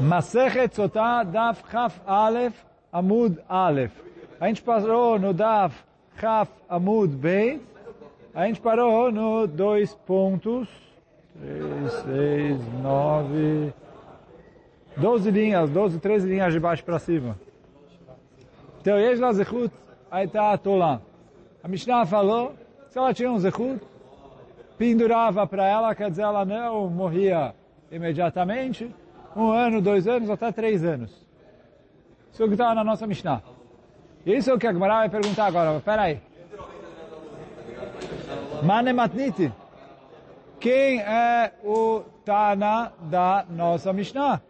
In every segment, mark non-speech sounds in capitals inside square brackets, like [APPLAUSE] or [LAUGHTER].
Masechet Sotah Daf Chaf Aleph Amud Aleph. A gente parou no Daf Chaf Amud Beit. A gente parou no dois pontos. Três, seis, nove... Doze linhas, doze, treze linhas de baixo para cima. Então, Yesh La Zechut Aita Tolah. A Mishnah falou, se ela tinha um Zechut, pendurava para ela, quer dizer, ela não morria imediatamente, um ano, dois anos, até três anos. Isso é o que estava na nossa Mishnah. Isso é o que a Gemara vai perguntar agora. Espera aí. Manematniti. Quem é o Tana da nossa Mishnah?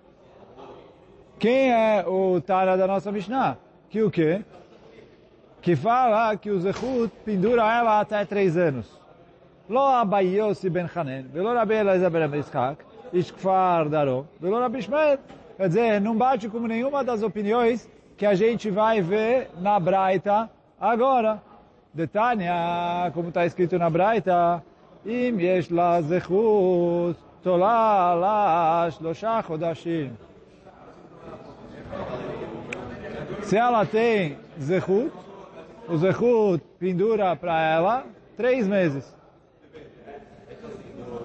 Quem é o Tana da nossa Mishnah? Que o quê? Que fala que o Zechut pendura ela até três anos. Lo ben Hanen, velo ben ish kfar daro, velo Rabbi Ishmael. Quer dizer, não bate com nenhuma das opiniões que a gente vai ver na Braita agora. Detania, como está escrito na Braita, im yesh la zechut, tola la shlosha chodashim. Se ela tem zechut, o zechut pendura para ela três meses.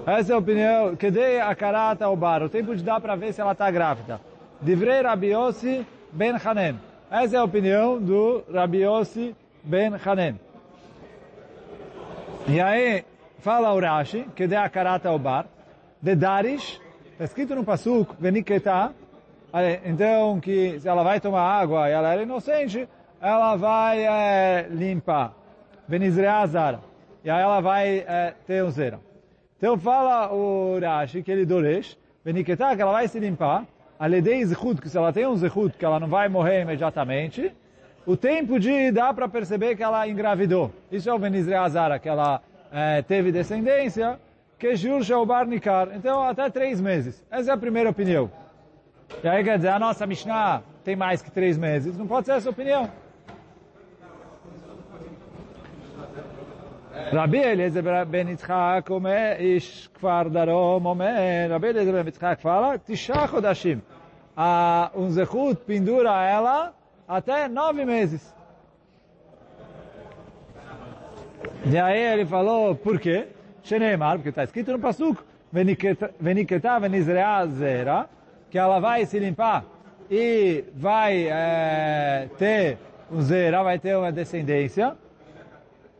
Essa é a opinião. Kedei a karata o bar. O tempo de dar para ver se ela está grávida. Divrei Rabiossi ben Hanen. Essa é a opinião do Rabiossi ben Hanen. E aí, fala o Rashi, Kedei a karata o bar. De Darish, está escrito no Pasuk, Veniketá. Então, que se ela vai tomar água e ela era inocente, ela vai é, limpar. Benizreazar. E aí ela vai é, ter um zero. Então fala o Rashi que ele doresh, Beniketá, que ela vai se limpar, aledei zechut, que se ela tem um zechut, que ela não vai morrer imediatamente, o tempo de dar para perceber que ela engravidou. Isso é o Benizreazara, que ela é, teve descendência, que Jur Shaubar Nikar. Então até três meses. Essa é a primeira opinião. E aí quer dizer, a nossa Mishnah tem mais que três meses. Não pode ser essa opinião. Rabbi Eliezer ben Yitzchak omer, ish kfar darom omer, Rabbi Eliezer ben Yitzchak fala. A um zechut pendura ela até nove meses. E aí ele falou, por quê? Sheneimar, porque está escrito no Pasuk, veniketá venizreá zera, que ela vai se limpar e vai ter um zera, vai ter uma descendência.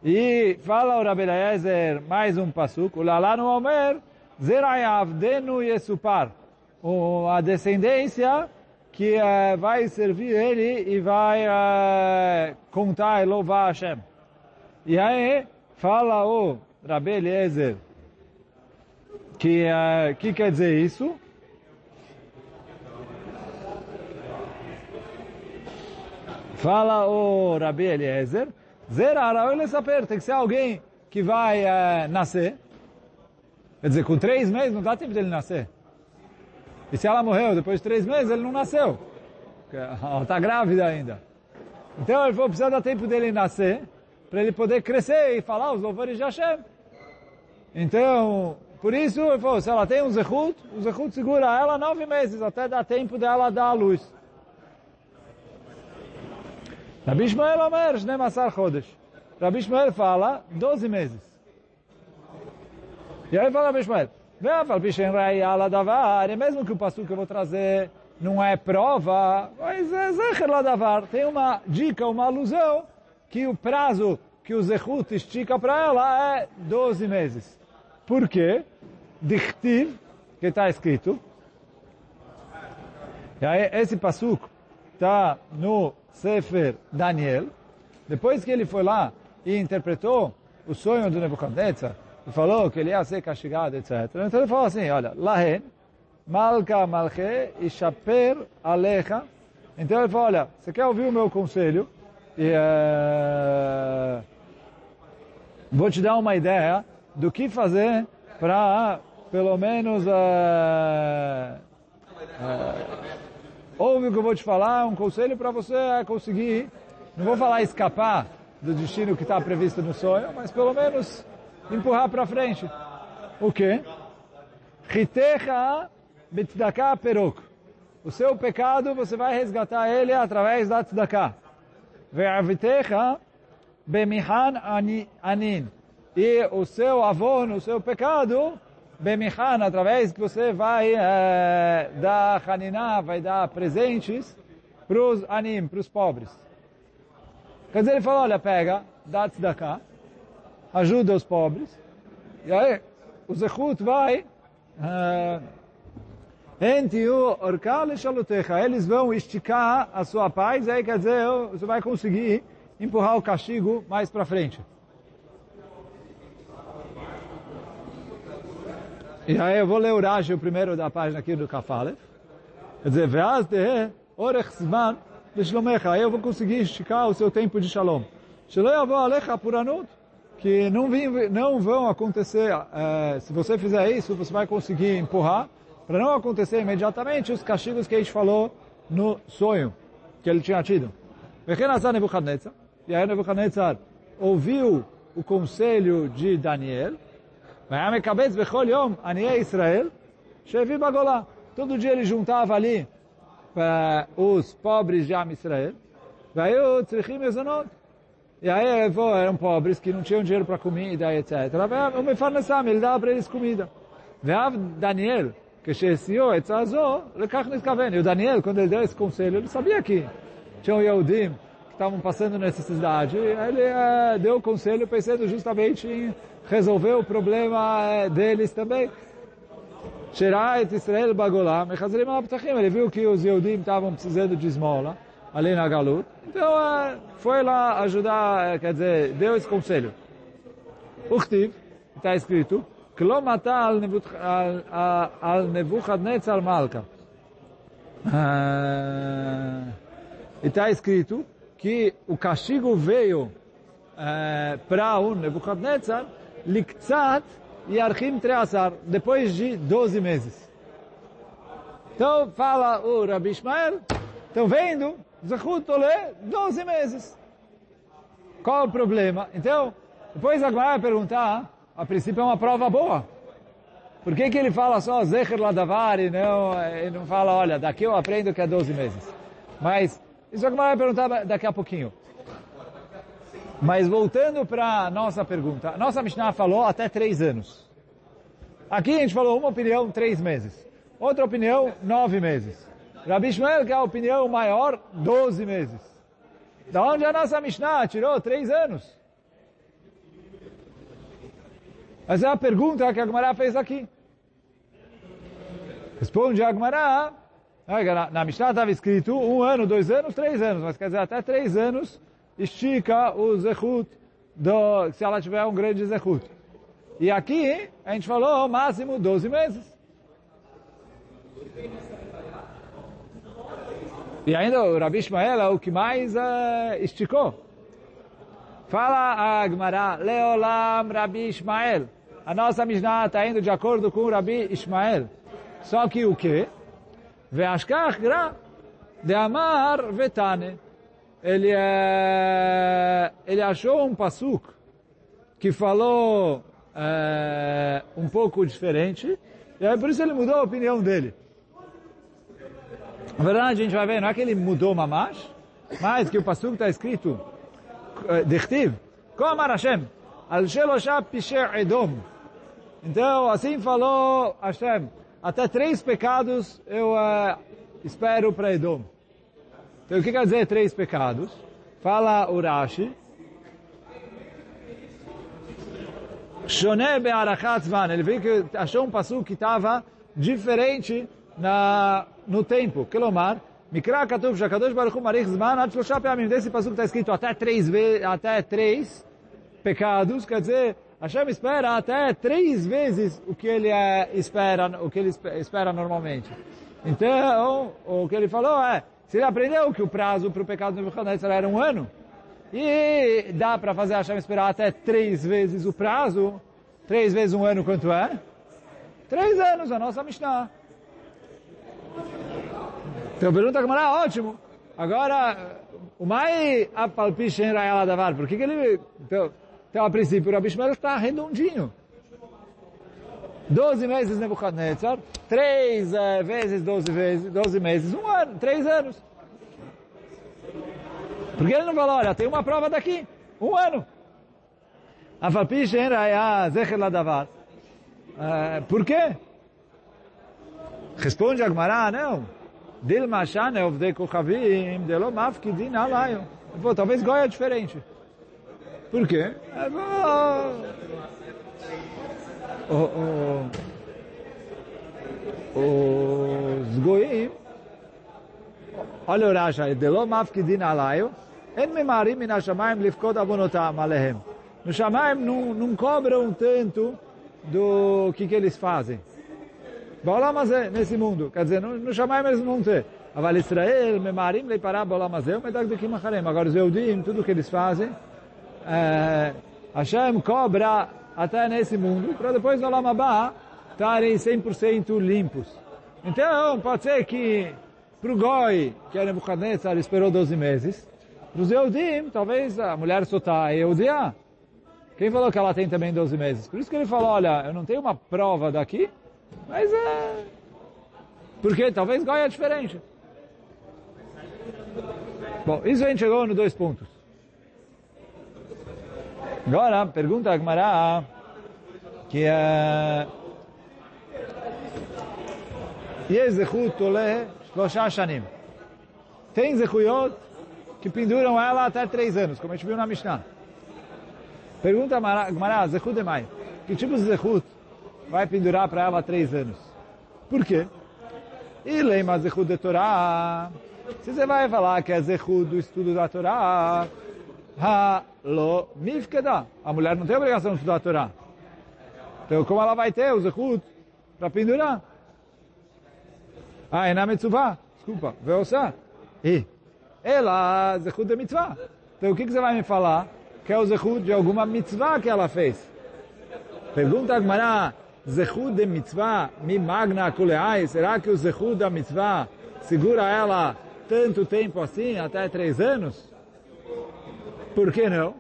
E fala o Rabbi Eliezer, mais um pasuk, o Lalano Omer, Zerayavdenu Yesupar, a descendência que uh, vai servir ele e vai uh, contar e louvar Hashem. E aí fala o Rabbi Eliezer, que uh, que quer dizer isso? Fala o Rabbi Eliezer, Zerara, olha saber, tem que ser alguém que vai é, nascer. Quer dizer, com três meses não dá tempo dele nascer. E se ela morreu depois de três meses, ele não nasceu. [LAUGHS] Ela está grávida ainda. Então ele falou, precisa dar tempo dele nascer, para ele poder crescer e falar os louvores de Hashem. Então, por isso ele falou, se ela tem um zechut, o zechut segura ela nove meses, até dar tempo dela dar a luz. Rabi Ishmael Omer, Shne Masar Chodesh. Rabi Ishmael fala 12 meses. E aí fala Rabi Ishmael, Ve'afal Pishen Rei Ala Davar, e mesmo que o passo que eu vou trazer não é prova, mas é Zecher Ladavar. Tem uma dica, uma alusão, que o prazo que o Zechut estica para ela é 12 meses. Por quê? Dichtiv, que está escrito. E aí, esse passuco está no Sefer Daniel, depois que ele foi lá e interpretou o sonho do Nebuchadnezzar, e falou que ele ia ser castigado, etc. Então ele falou assim, olha, Lahen, Malka Malche, Ishaper Alecha. Então ele falou, olha, você quer ouvir o meu conselho? E uh, vou te dar uma ideia do que fazer para, pelo menos, uh, uh, ouve o que eu vou te falar, um conselho para você conseguir, não vou falar escapar do destino que está previsto no sonho, mas pelo menos empurrar para frente. O quê? Ritecha betdaka perok. o seu pecado, você vai resgatar ele através da tzedakah. Ve'avitecha bemihan anin. E o seu avô, o seu pecado, bemihan, através que você vai é, dar haniná, vai dar presentes para os anim, para os pobres. Quer dizer, ele falou, olha, pega, dá tzedakah, ajuda os pobres, e aí o zechut vai uh, eles vão esticar a sua paz, aí quer dizer, você vai conseguir empurrar o castigo mais para frente. E aí eu vou ler o Rashi, o primeiro da página aqui do Kafalev. Quer dizer, Veaz de orech zman lishlomecha. Aí eu vou conseguir esticar o seu tempo de shalom. Shelo yavo alecha puranut. Que não, vim, não vão acontecer, é, se você fizer isso, você vai conseguir empurrar, para não acontecer imediatamente os castigos que a gente falou no sonho que ele tinha tido. E aí Nebuchadnezzar ouviu o conselho de Daniel, Israel, Todo dia ele juntava ali para os pobres de Am Israel. E aí eram pobres que não tinham dinheiro para comida, etc. O Mefarnassam, ele dava para eles comida. Veav Daniel, que sheesiou et zazó, lekach niskaven. E o Daniel, quando ele deu esse conselho, ele sabia que tinham Yehudim estavam passando necessidade. E ele uh, deu conselho pensando justamente em resolver o problema uh, deles também. Israel Bagolam, ele viu que os Yehudim estavam precisando de esmola ali na Galut. Então, uh, foi lá ajudar, quer dizer, deu esse conselho. Uchtiv, está escrito, Klo mata al Nebuchadnezzar Malka. Está escrito que o castigo veio uh, para o Nebuchadnezzar liktzat yarchim treasar, depois de 12 meses. Então, fala o Rabi Ishmael, estão vendo? Zechut Tolé, 12 meses. Qual o problema? Então, depois a vai perguntar, a princípio é uma prova boa. Por que, que ele fala só Zecher Ladavar e não, e não fala, olha, daqui eu aprendo que é 12 meses. Mas, isso a vai perguntar daqui a pouquinho. Mas voltando para nossa pergunta, nossa Mishnah falou até três anos. Aqui a gente falou uma opinião, três meses. Outra opinião, nove meses. Rabi Shmuel, que é a opinião maior, 12 meses. Da onde a nossa Mishnah tirou? Três anos. Essa é a pergunta que a Gemara fez aqui. Responde a Gemara, na Mishnah estava escrito um ano, dois anos, três anos, mas quer dizer até três anos estica o zechut, do, se ela tiver um grande zechut. E aqui a gente falou máximo 12 meses. E ainda o Rabi Ishmael é o que mais uh, esticou. Fala a Gemara, Leolam Rabi Ishmael. A nossa Mishnah está indo de acordo com o Rabi Ishmael. Só que o quê? Veashkach gra de amar vetane. Ele, é, ele achou um pasuk que falou é, um pouco diferente, e aí por isso ele mudou a opinião dele. Na verdade, a gente vai ver, não é que ele mudou mamash, mas que o pasuk está escrito, eh, Dechtiv, Amar Hashem, Al Sheloshah Pisher Edom. Então, assim falou Hashem, até três pecados eu uh, espero para Edom. Então, o que quer dizer três pecados? Fala Urashi, Shone be'arachat zman. Ele viu que achou um passo que estava diferente na, no tempo. Kelomar, Mikra Katuv Shakadosh Baruch Hu Marich Zman Ad Shlosha Peamim. Desse passo está escrito até três, até três pecados, quer dizer, Hashem espera até três vezes o que ele é, espera, o que ele espera normalmente. Então, o que ele falou é, se ele aprendeu que o prazo para o pecado do Nebuchadnezzar era um ano, e dá para fazer Hashem esperar até três vezes o prazo, três vezes um ano quanto é? Três anos, a nossa Mishnah. Então pergunta como era ótimo. Agora, o mai apalpish em Rayala Davar, por que, que ele... Então, então, a princípio, o Rabi está redondinho. 12 meses Nebuchadnezzar, 3 uh, vezes 12 vezes, 12 meses, um ano, 3 anos. Porque ele não falou, olha, tem uma prova daqui, um ano. Por quê? Responde Agmará, não. Dilma Shane Ovdei Kochavim, Delo Mafkidin Alayo. Talvez Goya é diferente. Por quê? O, o, os goim, olha o Rasha, Delo Mafkidin Alayo, En memarim min hashamayim lifkod avonotam alehem. No Shamaim não, não cobram tanto do que, que eles fazem. Baolam Azeh, nesse mundo. Quer dizer, no, no Shamaim eles não têm. Aval Israel, memarim leipará Baolam Azeh, o medag do Kimacharem. Agora os Eudim, tudo que eles fazem, é, Hashem cobra até nesse mundo, para depois no Olam Abba estarem 100% limpos. Então, pode ser que para o Goi, que era Nebuchadnezzar, esperou 12 meses, para os Eudim, talvez a mulher está Eudia. Quem falou que ela tem também 12 meses? Por isso que ele falou, olha, eu não tenho uma prova daqui, mas é... Porque talvez Goia é diferente. Bom, isso a gente chegou nos dois pontos. Agora, pergunta a Gmará, que é... Tem zechuyot que penduram ela até três anos, como a gente viu na Mishnah. Pergunta a Gmará, zechut é demai. Que tipo de zechut vai pendurar para ela três anos? Por quê? E leima zechut de Torá. Se você vai falar que é zechut do estudo da Torá, ha lo mifkeda. A mulher não tem obrigação de estudar a Torá. Então, como ela vai ter o Zehut para pendurar? Ah, é na Mitzvah. Desculpa. Veosa. E ela, zechut de mitzvah. Então o que, que você vai me falar? Que é o zechut de alguma mitzvah que ela fez. Pergunta a Gmará, zechut de mitzvah, mi magna kuleai, será que o zechut da mitzvah segura ela tanto tempo assim, até três anos? Por que não?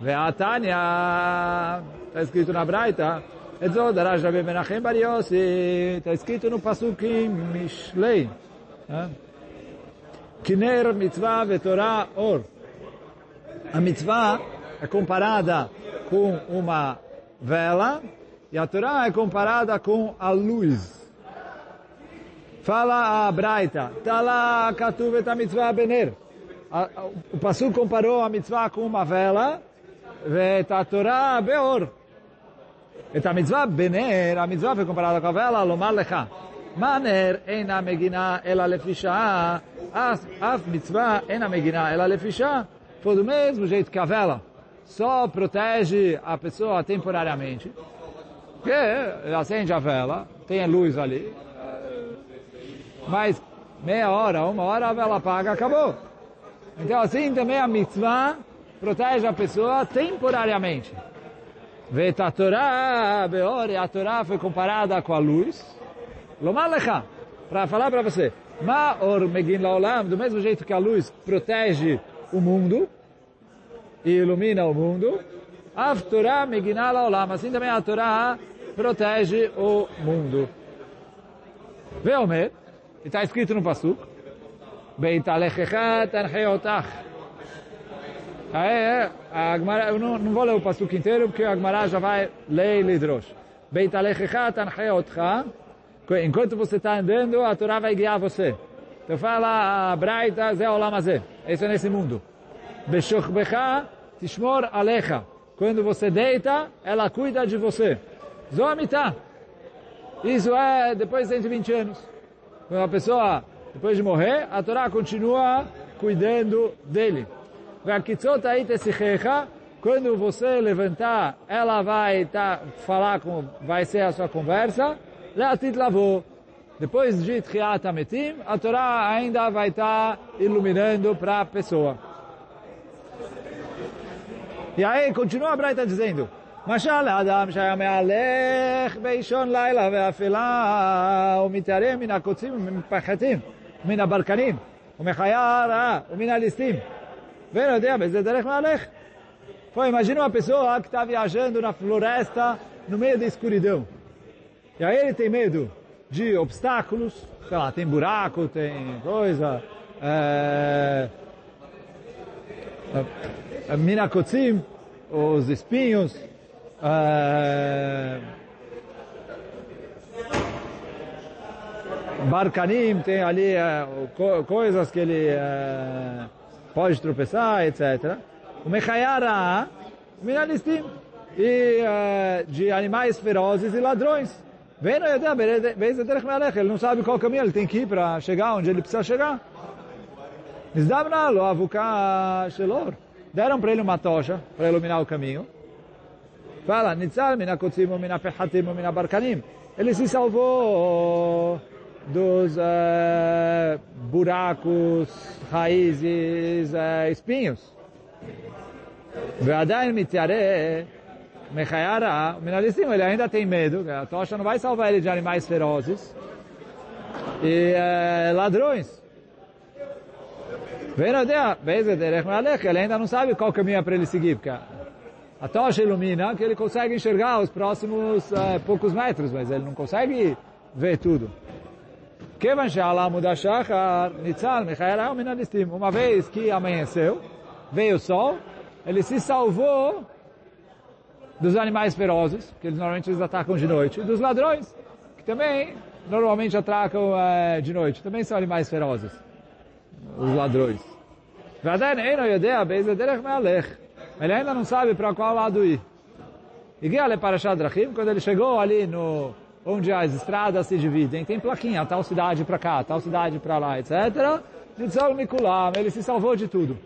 Ve'atanya, está escrito na Braita, Etzod, Raja Menachem Bar Yossi, está escrito no Pasukim Mishlei. Kiner mitzvah vetorá or. A mitzvah é comparada com uma vela e a Torá é comparada com a luz. Fala a Braita, tá lá katuvet a mitzvah bener. O Passu comparou a mitzvah com uma vela, e a Torá beor. E a mitzvah bener, a mitzvah foi comparada com a vela, lomar lecha. Maner eina megina ela lefisha, af mitzvah eina megina ela lefisha, foi do mesmo jeito que a vela só protege a pessoa temporariamente, porque acende a vela, tem a luz ali, mas meia hora, uma hora a vela apaga, acabou. Então assim também a mitzvah protege a pessoa temporariamente. Veta Torá, a Torá foi comparada com a luz, Lomar lecha, para falar para você, Ma'or megin laolam, do mesmo jeito que a luz protege o mundo e ilumina o mundo, Av Torah megina laolam, assim também a Torá protege o mundo. Veomer, está escrito no Pasuk, Beitalechecha tancheotach. Aí, a Agmará, eu não, não vou ler o Pasuk inteiro, porque a Agmará já vai ler e lidrosh. Beitalechecha tancheotcha, enquanto você está andando, a Torá vai guiar você. Então fala Braita, Zé Olamazé. Isso é nesse mundo. Beshochbecha tishmor alecha. Quando você deita, ela cuida de você. Zomitá. Isso é depois de 120 anos. Quando a pessoa, depois de morrer, a Torá continua cuidando dele. Quando você levantar, ela vai tá, falar com, vai ser a sua conversa. Leatit lavou. Depois de Tchiat Ametim, a Torá ainda vai estar iluminando para a pessoa. E aí, continua a Braita dizendo, משל האדם שהיה מהלך באישון לילה ואפלה ומתערם מן הקוצים ומפחתים, מן הברקנים ומחיה רעה ומן הליסטים ואין יודע באיזה דרך מהלך. Pô, imagina uma pessoa que está viajando na floresta no meio da escuridão. E aí ele tem medo de obstáculos, sei lá, tem buraco, tem coisa, é, é, minakotzim, os espinhos, é, barcanim, tem ali é, coisas que ele é, pode tropeçar, etc. O mechayara, minalistim, e é, de animais ferozes e ladrões. Vem ele não sabe qual caminho ele tem que ir para chegar onde ele precisa chegar. Deram para ele uma tocha para iluminar o caminho. Fala, Nitzal, mina kotzim, mina pechatim, mina barkanim. Ele se salvou dos uh, buracos, raízes, uh, espinhos. Ve'adayin mitiare. Ele ainda tem medo. A tocha não vai salvar ele de animais ferozes e uh, ladrões. Ele ainda não sabe qual caminho é para ele seguir, porque a tocha ilumina que ele consegue enxergar os próximos uh, poucos metros, mas ele não consegue ver tudo. Uma vez que amanheceu, veio o sol, ele se salvou dos animais ferozes, que eles normalmente eles atacam de noite, e dos ladrões, que também normalmente atacam é, de noite, também são animais ferozes, os ladrões. Ele ainda não sabe para qual lado ir. E quando ele chegou ali no onde as estradas se dividem, tem plaquinha, tal cidade para cá, tal cidade para lá, etc. Ele se salvou de tudo.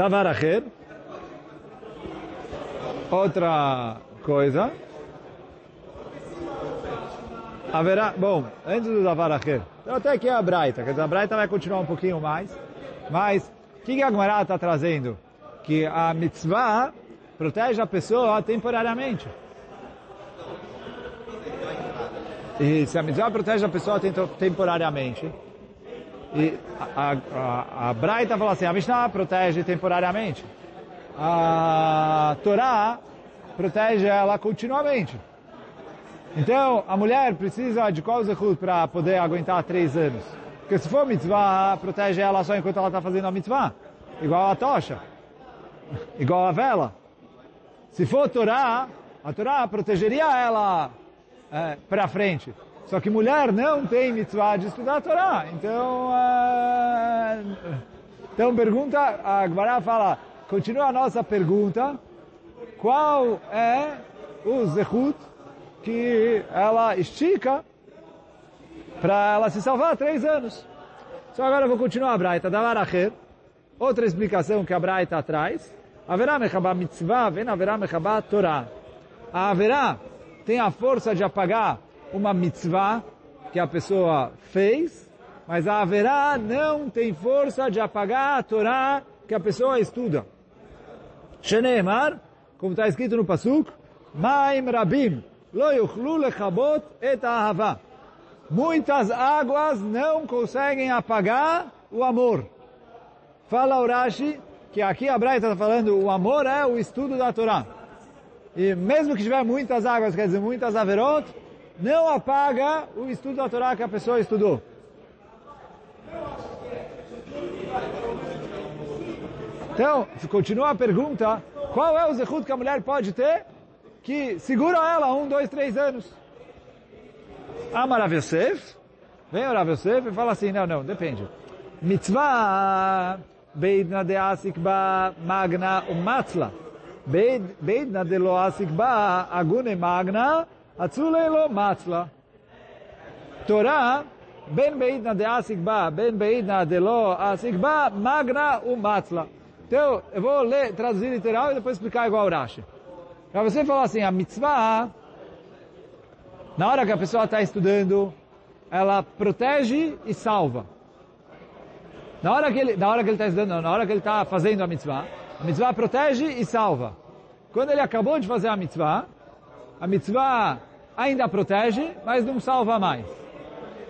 Davar Acher. Outra coisa. Haverá, bom, antes do Davar Acher. Então até aqui é a Braita, quer dizer, a Braita vai continuar um pouquinho mais. Mas, o que, que a Gemara está trazendo? Que a mitzvah protege a pessoa temporariamente. E se a mitzvah protege a pessoa temporariamente, e a, a, a Braita fala assim, a Mishnah protege temporariamente. A Torá protege ela continuamente. Então, a mulher precisa de qual zehut para poder aguentar três anos? Porque se for mitzvah, protege ela só enquanto ela está fazendo a mitzvah. Igual a tocha. Igual a vela. Se for Torá, a Torá protegeria ela é, para frente. Só que mulher não tem mitzvah de estudar a Torá. Então, uh, então pergunta, a Gmará fala, continua a nossa pergunta, qual é o zehut que ela estica para ela se salvar três anos. Só agora eu vou continuar a Braita da Laracher. Outra explicação que a Braita traz. Haverá mechabá mitzvah, vem haverá mechabá Torá. A haverá tem a força de apagar uma mitzvah que a pessoa fez, mas a haverá não tem força de apagar a Torá que a pessoa estuda. Sheneemar, como está escrito no Pasuk, Maim Rabim, lo yuchlu lechabot et ahava. Muitas águas não conseguem apagar o amor. Fala Urashi que aqui a Braita está falando o amor é o estudo da Torá. E mesmo que tiver muitas águas, quer dizer, muitas averot, não apaga o estudo da Torá que a pessoa estudou. Então, continua a pergunta, qual é o zehut que a mulher pode ter que segura ela um, dois, três anos? Rav Yosef, vem o Rav Yosef e fala assim, não, não, depende. Mitzvah beidna de asik ba magna umatzla. Beidna de lo asik ba agune magna Atzulei lo matzla. Torá, ben beidna de asigba, ben beidna de lo asigba, magna u matzla. Então, eu vou ler, traduzir literal e depois explicar igual o Rashi. Para você falar assim, a mitzvah, na hora que a pessoa está estudando, ela protege e salva. Na hora que ele, na hora que ele está estudando, na hora que ele está fazendo a mitzvah, a mitzvah protege e salva. Quando ele acabou de fazer a mitzvah, a mitzvah ainda protege, mas não salva mais.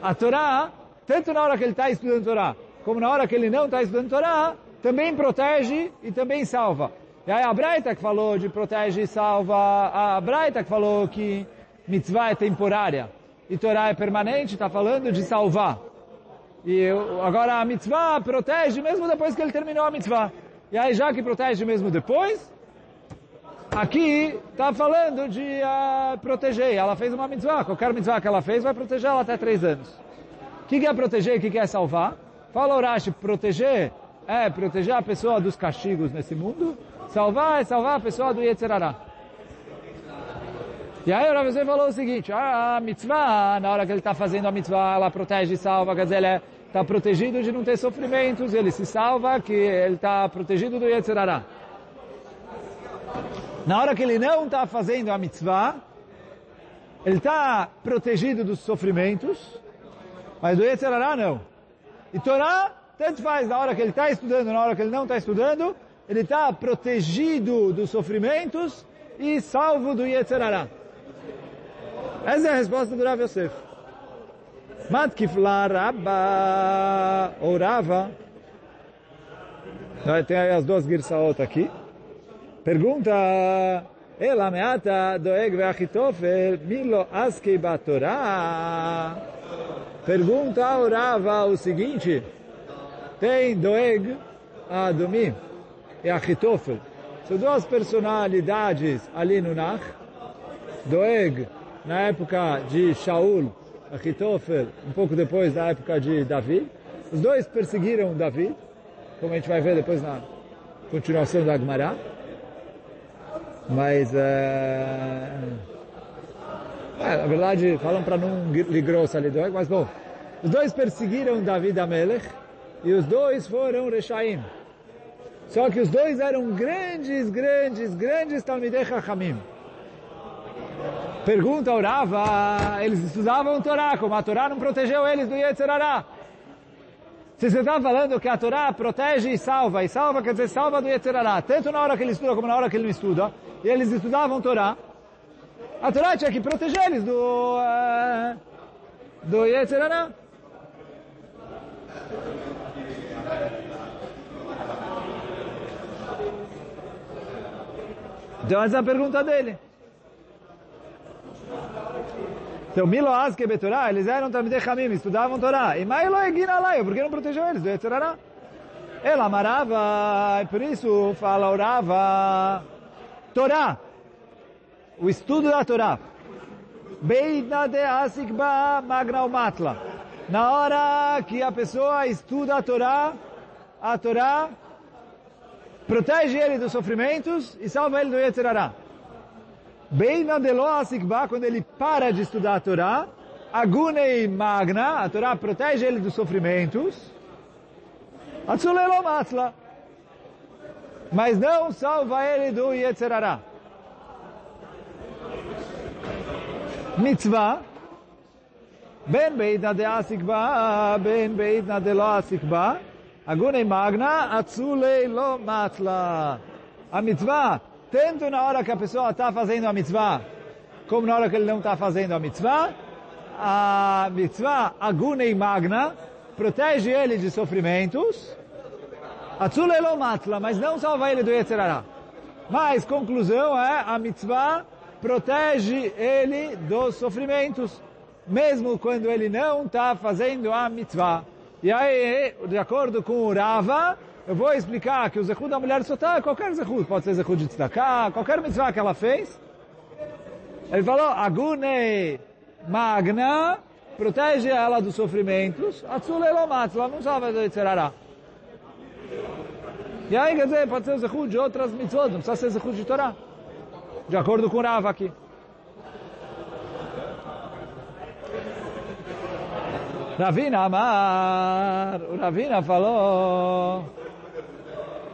A Torá, tanto na hora que ele está estudando Torá, como na hora que ele não está estudando Torá, também protege e também salva. E aí a Braita que falou de protege e salva, a Braita que falou que mitzvah é temporária e Torá é permanente, está falando de salvar. E agora a mitzvah protege mesmo depois que ele terminou a mitzvah. E aí já que protege mesmo depois, aqui está falando de uh, proteger. Ela fez uma mitzvah, qualquer mitzvah que ela fez vai proteger ela até três anos. O que, que é proteger o que, que é salvar? Fala Urashi, proteger é proteger a pessoa dos castigos nesse mundo, salvar é salvar a pessoa do Yetzerará. E aí o Rav falou o seguinte, ah, a mitzvah, na hora que ele está fazendo a mitzvah, ela protege e salva, quer dizer, ele está protegido de não ter sofrimentos, ele se salva, que ele está protegido do Yetzerará. Na hora que ele não está fazendo a mitzvah, ele está protegido dos sofrimentos, mas do Yetzerará não. E Torá tanto faz na hora que ele está estudando, na hora que ele não está estudando, ele está protegido dos sofrimentos e salvo do Yetzerará. Essa é a resposta do Rav Yosef. Matkifla Rabba ou Rava. Tem aí as duas girsaot aqui. Pergunta, Ela meata doeg ve'achitofel milo askei batorá. Pergunta ao o seguinte. Tem Doeg Adomi e Achitofel. São duas personalidades ali no Nach. Doeg, na época de Shaul, Achitofel, um pouco depois da época de Davi. Os dois perseguiram Davi, como a gente vai ver depois na continuação da Agmará. Mas, é... É, na verdade, falam para não ligrou ali Doeg, mas bom. Os dois perseguiram Davi da Melech, e os dois foram Reshaim. Só que os dois eram grandes, grandes, grandes Talmidei Chachamim. Pergunta ao Rava, eles estudavam Torá, como a Torá não protegeu eles do Yetzerará. Você está falando que a Torá protege e salva, e salva quer dizer salva do Yetzerará, tanto na hora que ele estuda como na hora que ele não estuda, e eles estudavam Torá, a Torá tinha que proteger eles do, uh, do Yetzerará. Então essa é a pergunta dele. Então, Milo Aske Betorá, eles eram Talmidei Hamim, estudavam Torá. E Mailo Egina por que não protegeu eles do Yetzerará? Ela amarava, e por isso fala orava. Torá, o estudo da Torá. Beidna de Asikba Magna Matla. Na hora que a pessoa estuda a Torá, a Torá protege ele dos sofrimentos e salva ele do Yetzirará. Bem na Deloasikba, quando ele para de estudar a Torá, Agunei Magna, a Torá protege ele dos sofrimentos, Atzulelo mas não salva ele do Yetzirará. Mitzvah, Ben Beidna de Asikba, Ben Beidna de Lo Asikba, Agune magna, atzulei lo matla. A mitzvah, tanto na hora que a pessoa está fazendo a mitzvah, como na hora que ele não está fazendo a mitzvah, a mitzvah agunei magna protege ele de sofrimentos, atzulei lo matla, mas não salva ele do Yetzirará. Mas, conclusão é, a mitzvah protege ele dos sofrimentos, mesmo quando ele não está fazendo a mitzvah. E aí, de acordo com o Rava, eu vou explicar que o Zehud da mulher só está qualquer Zehud. Pode ser Zehud de Tzedakah, qualquer mitzvah que ela fez. Ele falou, Agune Magna protege ela dos sofrimentos. Atzule Lomatz, ela não salva de Tzerará. E aí, quer dizer, pode ser Zehud de outras mitzvot, não precisa ser Zehud de Torá. De acordo com o Rava aqui. Ravina Amar, o Ravina falou,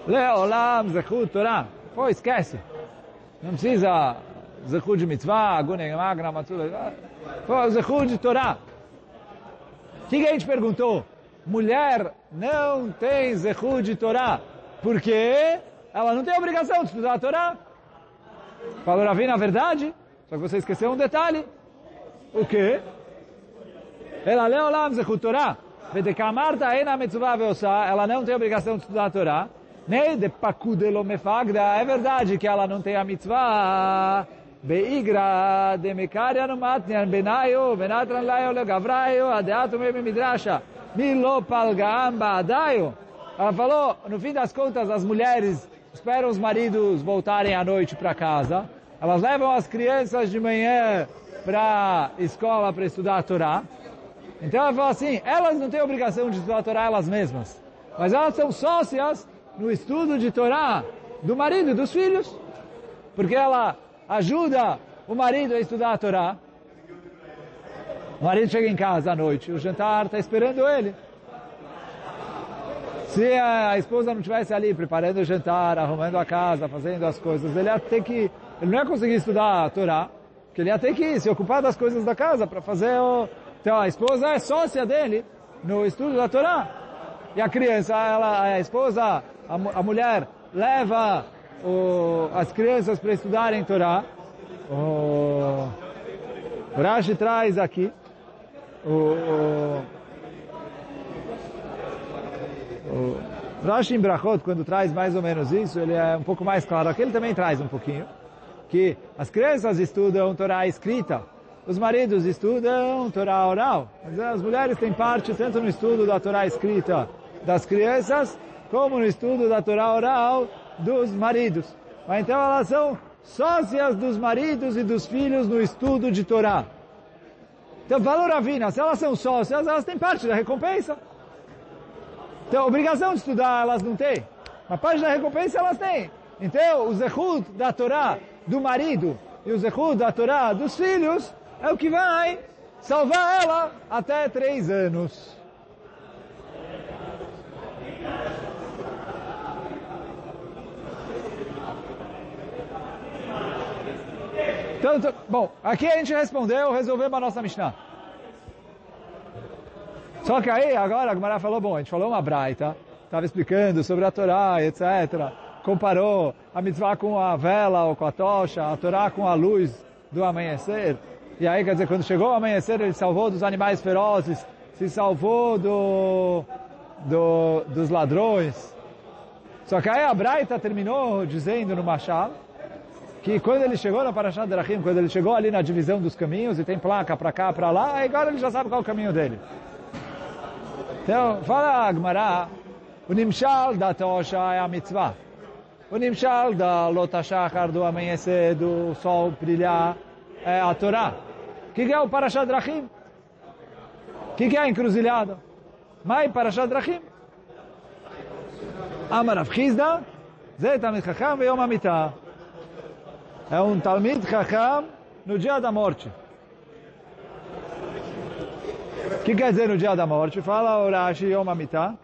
Leolam Zechut Torah. Pô, esquece. Não precisa Zechut de Mitzvah, Gunen Magra, Matzula. Pô, Zechut de Torah. O que, que a gente perguntou? Mulher não tem zehud de Torá, porque ela não tem obrigação de estudar a Torá. Falou Ravi na verdade, só que você esqueceu um detalhe. O quê? Ela leu lá Torá. Ela não tem obrigação de estudar a. Nem de pakudelo mefagda. É verdade que ela não tem a mitzvah. Beigra de mekaria no matnian benayo, benatran layo legavrayo, adeato me midrasha. Milo palgam baadayo. Ela falou, no fim das contas, as mulheres esperam os maridos voltarem à noite para casa. Elas levam as crianças de manhã para escola para estudar a Torá. Então ela fala assim, elas não têm obrigação de estudar a Torá elas mesmas, mas elas são sócias no estudo de Torá do marido e dos filhos, porque ela ajuda o marido a estudar a Torá. O marido chega em casa à noite, o jantar está esperando ele. Se a esposa não estivesse ali preparando o jantar, arrumando a casa, fazendo as coisas, ele ia ter que, ele não ia conseguir estudar a Torá, porque ele ia ter que se ocupar das coisas da casa para fazer o, então a esposa é sócia dele no estudo da Torá. E a criança, ela, a esposa, a, a mulher leva o, as crianças para estudarem Torá. O, o Rashi traz aqui o, o, o Rashi em Brachot, quando traz mais ou menos isso, ele é um pouco mais claro. Aqui ele também traz um pouquinho, que as crianças estudam Torá escrita, os maridos estudam Torá oral. As mulheres têm parte tanto no estudo da Torá escrita das crianças, como no estudo da Torá oral dos maridos. Mas então elas são sócias dos maridos e dos filhos no estudo de Torá. Então, valor Ravina, se elas são sócias, elas têm parte da recompensa. Então, obrigação de estudar elas não têm. Mas parte da recompensa elas têm. Então, o zehut da Torá do marido e o zehut da Torá dos filhos é o que vai salvar ela até três anos. Então, bom, aqui a gente respondeu, resolvemos a nossa Mishnah. Só que aí, agora a Gemara falou, bom, a gente falou uma braita, estava explicando sobre a Torá, etc. Comparou a mitzvah com a vela ou com a tocha, a Torá com a luz do amanhecer. E aí, quer dizer, quando chegou o amanhecer, ele salvou dos animais ferozes, se salvou do, do, dos ladrões. Só que aí a Braita terminou dizendo no Machal que quando ele chegou na Parashat Drachim, quando ele chegou ali na divisão dos caminhos e tem placa para cá, para lá, agora ele já sabe qual é o caminho dele. Então, fala Agmará, o Nimshal da Tosha é a mitzvah. O Nimshal da Lotashachar, do amanhecer, do sol brilhar, é a Torá que, que é o Parashat Drachim? O que, que é a encruzilhada? Mai Parashat Drachim. Amarav Chizda, Zé Talmid Chacham Yom Amitah é um Talmid Hakam no dia da morte. O que quer dizer no dia da morte? Fala o Rashi Yom Amita.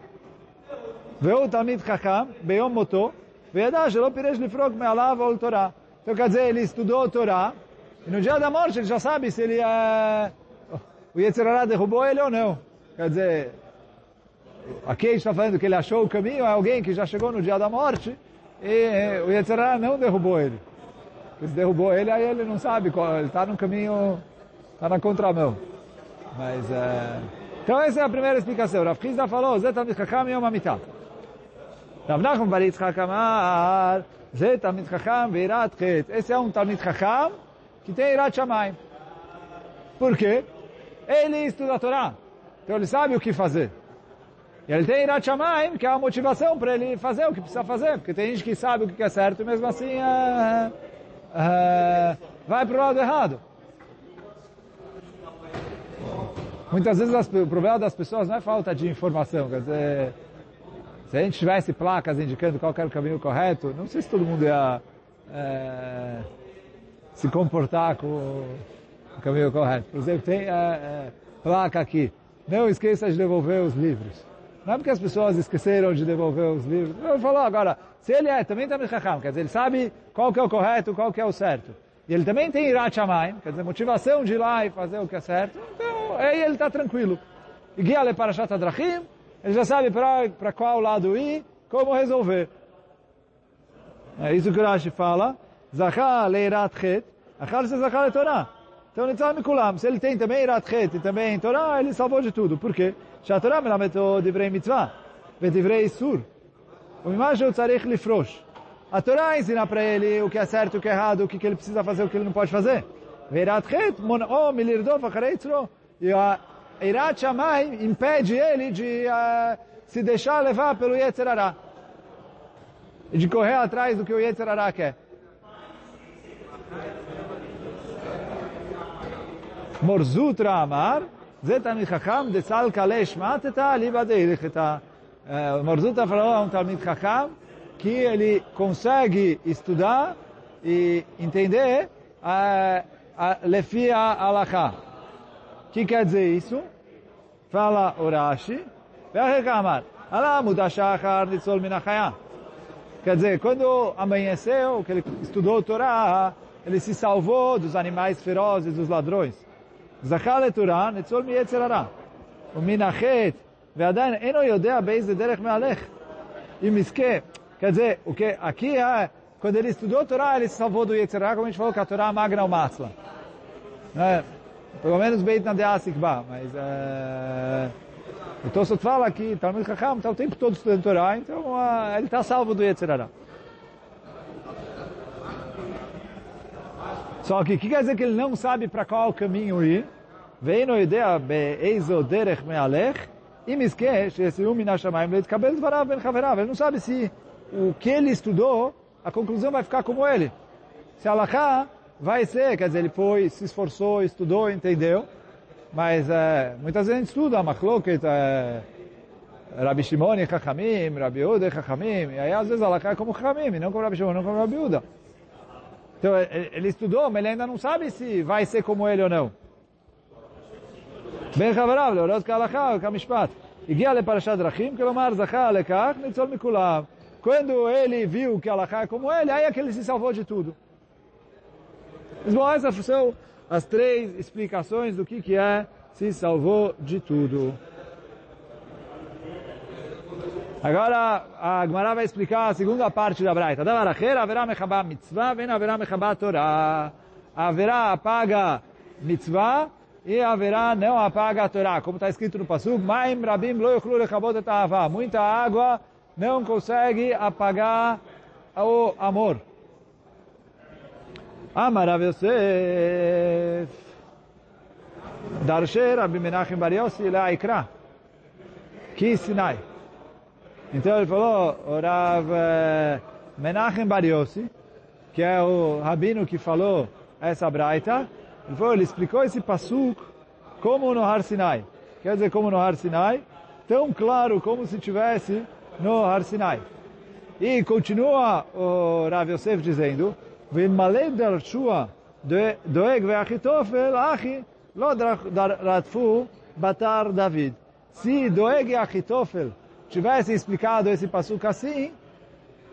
Veu Talmid Hakam, Beyom Moto, Veda Shelo Piresh me alav Ol Torah. Então quer dizer, ele estudou a Torá, e no dia da morte ele já sabe se ele é... o Yetzirará derrubou ele ou não. Quer dizer, aqui está falando que ele achou o caminho, é alguém que já chegou no dia da morte, e o Yetzirará não derrubou ele. Se derrubou ele, aí ele não sabe qual, ele está no caminho, está na contramão. Mas, é... então essa é a primeira explicação. Rav Chizda falou, Zé Talmid Chacham Yom Amitah. Rav Nachum Bar Yitzchak Amar, Zé Talmid Chacham Veirat Chet. Esse é um Talmid Chacham que tem Irat Shamayim. Por quê? Ele estuda a Torá, então ele sabe o que fazer. E ele tem Irat Shamayim, que é a motivação para ele fazer o que precisa fazer, porque tem gente que sabe o que é certo e mesmo assim é, é, vai para o lado errado. Muitas vezes as, o problema das pessoas não é falta de informação, quer dizer, se a gente tivesse placas indicando qual era o caminho correto, não sei se todo mundo ia é, se comportar com o caminho correto. Por exemplo, tem a, a placa aqui, não esqueça de devolver os livros. Não é porque as pessoas esqueceram de devolver os livros. Ele falou agora, se ele é também também Chacham, quer dizer, ele sabe qual que é o correto, qual que é o certo. E ele também tem Irat quer dizer, motivação de ir lá e fazer o que é certo. Então, aí ele está tranquilo. e guia-lhe para Shat Adrachim, ele já sabe para qual lado ir, como resolver. É isso que o Rashi fala. Zachar leirat chet, achar se zachar Torá. Então, Nitzal Mikulam, se ele tem também irat chet e também Torá, ele salvou de tudo. Por quê? שהתורה מלמדת דברי מצווה ודברי איסור. וממה שהוא צריך לפרוש. A Torá ensina para ele o que é certo, o que é errado, o que, ele precisa fazer, o que ele não pode fazer. Veirat chet, mon'o milirdof acharei E a Irat Shammai impede ele de uh, se deixar levar pelo Yetzirará. E de correr atrás do que o Yetzirará quer. Morzutra Amar, זה תלמיד חכם, דצל קלה שמטתה, ליבא דהילכתה. Morzuta falou, é um Talmud Chacham, que ele consegue estudar e entender a, a Lefi Alachá. O que quer dizer isso? Fala Urashi, Ve'achekamar, Alá mudashachar nitzol minachayah. Quer dizer, quando amanheceu, que ele estudou o Torá, ele se salvou dos animais ferozes, dos ladrões. זכה לתורה, ניצול מיצר הרע. ומן החטא, ועדיין אינו יודע באיזה דרך מהלך. אם יזכה, quer dizer, o que aqui é, quando ele estudou a Torá, ele se salvou do Yetzirah, como a gente falou, que a Torá magna o matzla. É, pelo menos Beit Nadeah Sikba, mas é, o Tosot fala que Talmud Chacham está o tempo todo estudando Torá, então ele está salvo do Yetzirah. Só que o que quer dizer que ele não sabe para qual caminho ir? Vem no ideia be'ezo derech me'alech, e esquece, esse um minashamayim leitkabel dvarav ben chaverav. Ele não sabe se o que ele estudou, a conclusão vai ficar como ele. Se a vai ser, quer dizer, ele foi, se esforçou, estudou, entendeu, mas é, muitas vezes a gente estuda a machloket, é, Rabi Shimon e Chachamim, Rabi Yehuda e Chachamim, e aí às vezes a é como Chachamim, não como Rabi Shimon, não como Rabi Yehuda. Então, ele estudou, mas ele ainda não sabe se vai ser como ele ou não. בין חבריו להוראות כהלכה וכמשפט. הגיע לפרשת דרכים, כלומר זכה לכך ניצול מכולם. Quando ele viu que Allah é como ele, aí é que ele se salvou de tudo. Mas bom, essas são as três explicações do que, que é se salvou de tudo. Agora a Gemara vai explicar a segunda parte da Braita. Davar acher haverá mechabá mitzvah, vem haverá mechabá Torah. Haverá apaga mitzvah e haverá não apaga Torá. Como está escrito no Pasuk, Maim rabim lo yochlu lechabot et. Muita água não consegue apagar o amor. Amar Rav Yosef. Darshe Rabbi Menachem Bar Yossi Ikra. Que Sinai. Então ele falou, o Rav eh, Menachem Bariosi, que é o rabino que falou essa braita, ele, falou, ele explicou esse passuk como no Har Sinai. Quer dizer, como no Har Sinai, tão claro como se tivesse no Har Sinai. E continua o Rav Yosef dizendo, ratfu batar David. Se doeg e achitofel tivessem explicado esse passuco assim,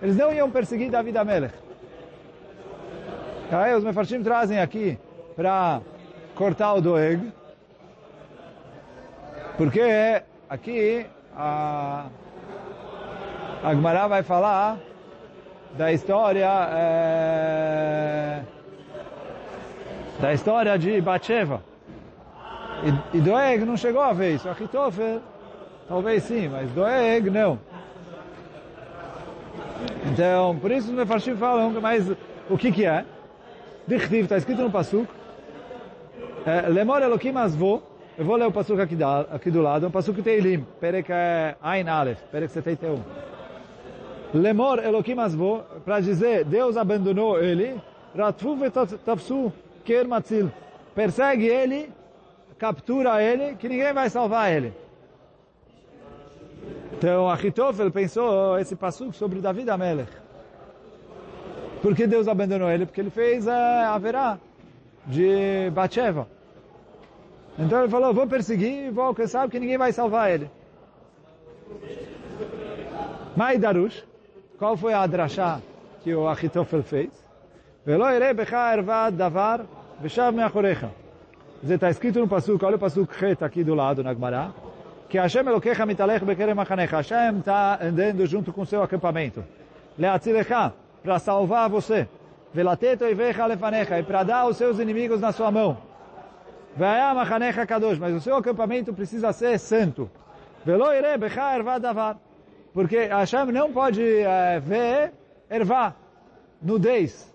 eles não iam perseguir David Amelech. Aí os Mefarshim trazem aqui para cortar o Doeg, porque aqui a, a Gemara vai falar da história é, da história de Batsheva. E, e Doeg não chegou a ver isso. Achitofel Talvez sim, mas Doeg não. Então, por isso os Mefarshim falam, mas o que que é? Dichtiv, está escrito no Pasuk. É, Lemor Elokim Asvo, eu vou ler o Pasuk aqui, da, aqui do lado, é um Pasuk Teilim, Perek Ain Aleph, Perek 71. Lemor Elokim Asvo, para dizer, Deus abandonou ele, Ratfu Vetafsu Ker Matzil, persegue ele, captura ele, que ninguém vai salvar ele. Então, Achitofel pensou esse passo sobre Davi Amelech. Por que Deus abandonou ele? Porque ele fez a Verá de Batsheva. Então ele falou, vou perseguir e vou alcançar porque ninguém vai salvar ele. Mai Darush, qual foi a drachá que o Achitofel fez? Velo davar. Está escrito no Pasuk, olha o Pasuk Chet aqui do lado na Gemara. Que Hashem Elokecha mitalech bekerem machanecha. Hashem está andando junto com seu acampamento. Leatzilecha, para salvar você. Velateto ivecha lefanecha, e para dar os seus inimigos na sua mão. Veia machanecha kadosh, mas o seu acampamento precisa ser santo. Velo ire becha erva davar. Porque Hashem não pode é, ver ervá, nudez.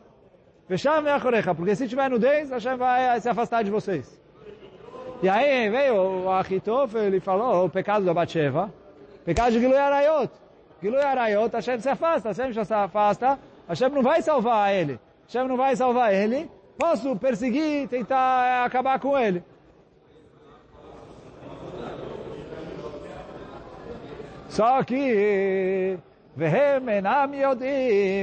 Minha coreja, porque se tiver nudez, Hashem vai se afastar de vocês. E aí veio o Achitof, ele falou o pecado da Batsheva, pecado de Gilui Arayot. Gilui Arayot, Hashem se afasta, Hashem já se afasta, Hashem não vai salvar ele. Hashem não vai salvar ele, posso perseguir, tentar acabar com ele. Só que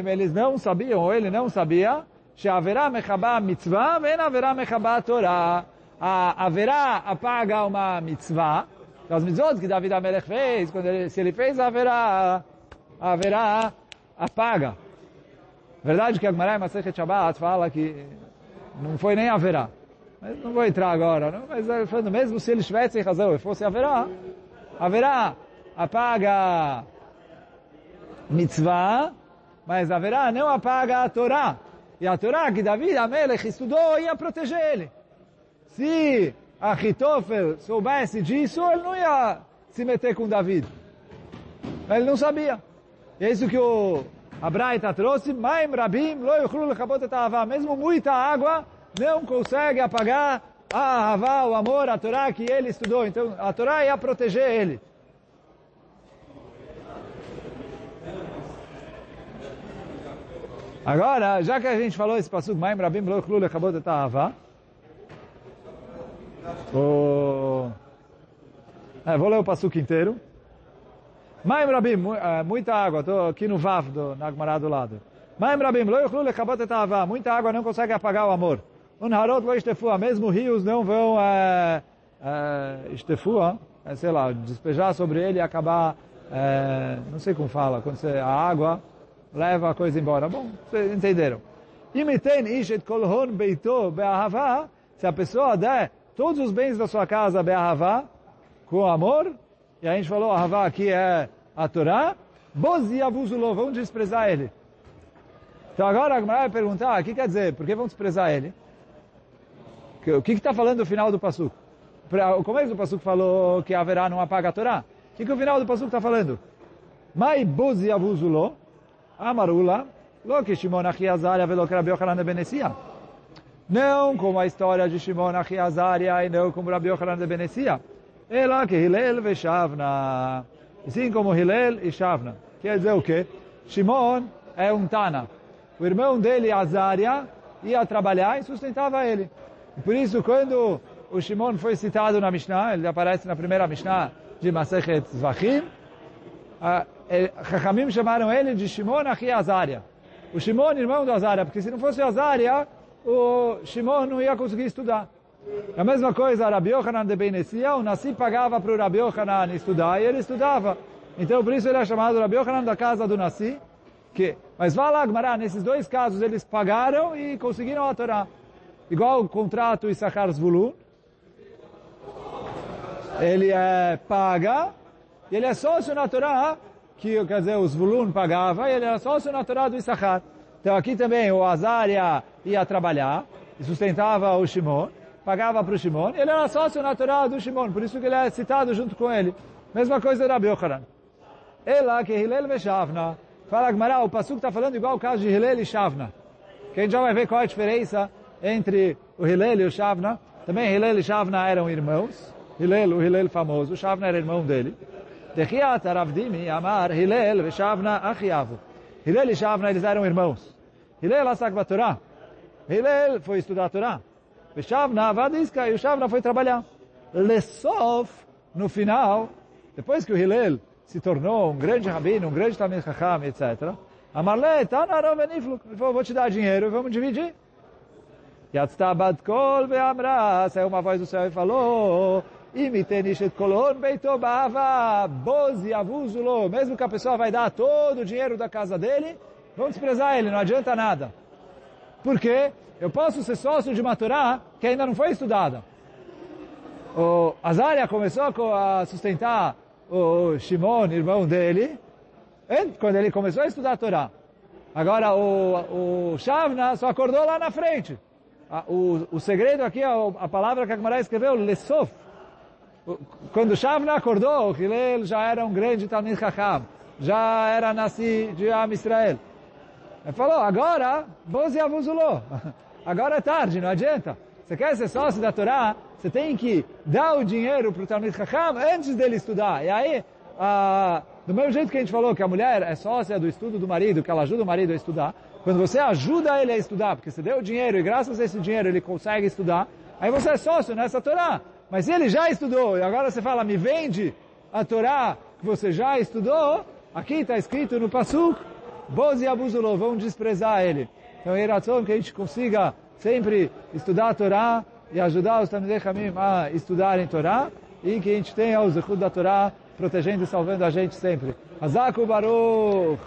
eles não sabiam, ou ele não sabia, שהעבירה מכבה מצווה ואין עבירה מכבה תורה. a haverá apaga uma mitzvah, então, das mitzvot que David Amelech fez, quando ele, se ele fez haverá, haverá apaga. Verdade que Agmará Masechet Shabbat fala que não foi nem haverá. Mas não vou entrar agora, não? mas falando, mesmo se ele tivesse razão e fosse haverá, haverá apaga mitzvah, mas haverá não apaga a Torá. E a Torá que David Amelech estudou ia proteger ele. Se Achitofel soubesse disso, ele não ia se meter com David. Ele não sabia. É isso que o Abraita trouxe. Maim Rabim lo yuchlu lechabot et Mesmo muita água não consegue apagar a Ahavá, o amor, a Torá que ele estudou. Então a Torá ia proteger ele. Agora, já que a gente falou esse passuco, Maim Rabim Lo acabou de Ta'ava, o... É, vou ler o passuco inteiro. Maim Rabim, é, muita água, estou aqui no Vav, do, na Agmará do lado. Maim Rabim, muita água não consegue apagar o amor. Un Harot Lo Istefua, mesmo rios não vão é, é, Istefua, é, sei lá, despejar sobre ele e acabar, é, não sei como fala, quando você, a água leva a coisa embora. Bom, vocês entenderam. Imiten ishet kolhon beito be'ahava, se a pessoa der todos os bens da sua casa be'ahava, com amor, e a gente falou, ahava aqui é a Torá, bozi abuzulo, vão desprezar ele. Então agora a Gemara vai perguntar, o que quer dizer? Por que vão desprezar ele? O que está falando o final do Passuco? O começo do Passuco falou que haverá não apaga a Torá. O que, que o final do Passuco está falando? Mai bozi abuzulo, Amarula, lo que Shimon Achi Azaria Não como a história de Shimon Achi Azaria e não como Rabi Yochanan de Benecia. Ela que Hillel e Shavna. Assim como Hillel e Shavna. Quer dizer o quê? Shimon é um Tana. O irmão dele, Azaria, ia trabalhar e sustentava ele. E por isso, quando o Shimon foi citado na Mishnah, ele aparece na primeira Mishnah de Masechet Zvachim, Chachamim chamaram ele de Shimon Achi Azaria. O Shimon, irmão do Azaria, porque se não fosse Azaria, o Shimon não ia conseguir estudar. A mesma coisa, Rabi Yochanan de Benecia, o Nassi pagava para o Rabi estudar e ele estudava. Então, por isso ele é chamado Rabi Yochanan da casa do Nassi. Que, mas vá lá, Gmará, nesses dois casos eles pagaram e conseguiram a Torá. Igual o contrato Issachar Zvulun. Ele é paga e ele é sócio na Torá que, quer dizer, o Zvulun pagava e ele era sócio natural do Issachar. Então aqui também o Azaria ia trabalhar sustentava o Shimon, pagava para o Shimon, ele era sócio natural do Shimon, por isso que ele é citado junto com ele. Mesma coisa da Yochanan. Ela que Hillel e Shavna. Fala Gmará, o Pasuk está falando igual o caso de Hillel e Shavna. Que a gente já vai ver qual é a diferença entre o Hillel e o Shavna. Também Hillel e Shavna eram irmãos. Hillel, o Hillel famoso, Shavna era irmão dele. Dechiat Aravdimi Amar Hillel e Shavna Achiavu. Hillel e Shavna eles eram irmãos. Hillel asak Torá. Hillel foi estudar a Torá. E Shavna Avadiska e o Shavna foi trabalhar. Lesof, no final, depois que o Hillel se tornou um grande rabino, um grande Talmid Chacham, etc. Amarle, Tana Rovenifluk. Ele falou, vou te dar dinheiro e vamos dividir. Yatztabat Kol Ve'amra. Saiu uma voz do céu e falou, Bozi avuzulo. Mesmo que a pessoa vai dar todo o dinheiro da casa dele, vão desprezar ele, não adianta nada. Por quê? Eu posso ser sócio de uma Torá que ainda não foi estudada. o Azaria começou a sustentar o Shimon, irmão dele, quando ele começou a estudar a Torá. Agora, o, o Shavna só acordou lá na frente. O, o segredo aqui é a palavra que a Gemara escreveu, Lesof. Quando Shavna acordou, Hillel já era um grande Talmud Chacham. Já era nascido de Am Israel. Ele falou, agora, Bozi abusulou. [LAUGHS] Agora é tarde, não adianta. Você quer ser sócio da Torá, você tem que dar o dinheiro para o Talmud Chacham antes dele estudar. E aí, ah, do mesmo jeito que a gente falou que a mulher é sócia do estudo do marido, que ela ajuda o marido a estudar, quando você ajuda ele a estudar, porque você deu o dinheiro e graças a esse dinheiro ele consegue estudar, aí você é sócio nessa Torá. Mas ele já estudou, e agora você fala, me vende a Torá que você já estudou, aqui está escrito no Passuk, Boz e Abuzulô vão desprezar ele. Então, é razão que a gente consiga sempre estudar a Torá e ajudar os Tamidei Hamim a estudarem a Torá e que a gente tenha o Zechut da Torá protegendo e salvando a gente sempre. Hazaku Baruch!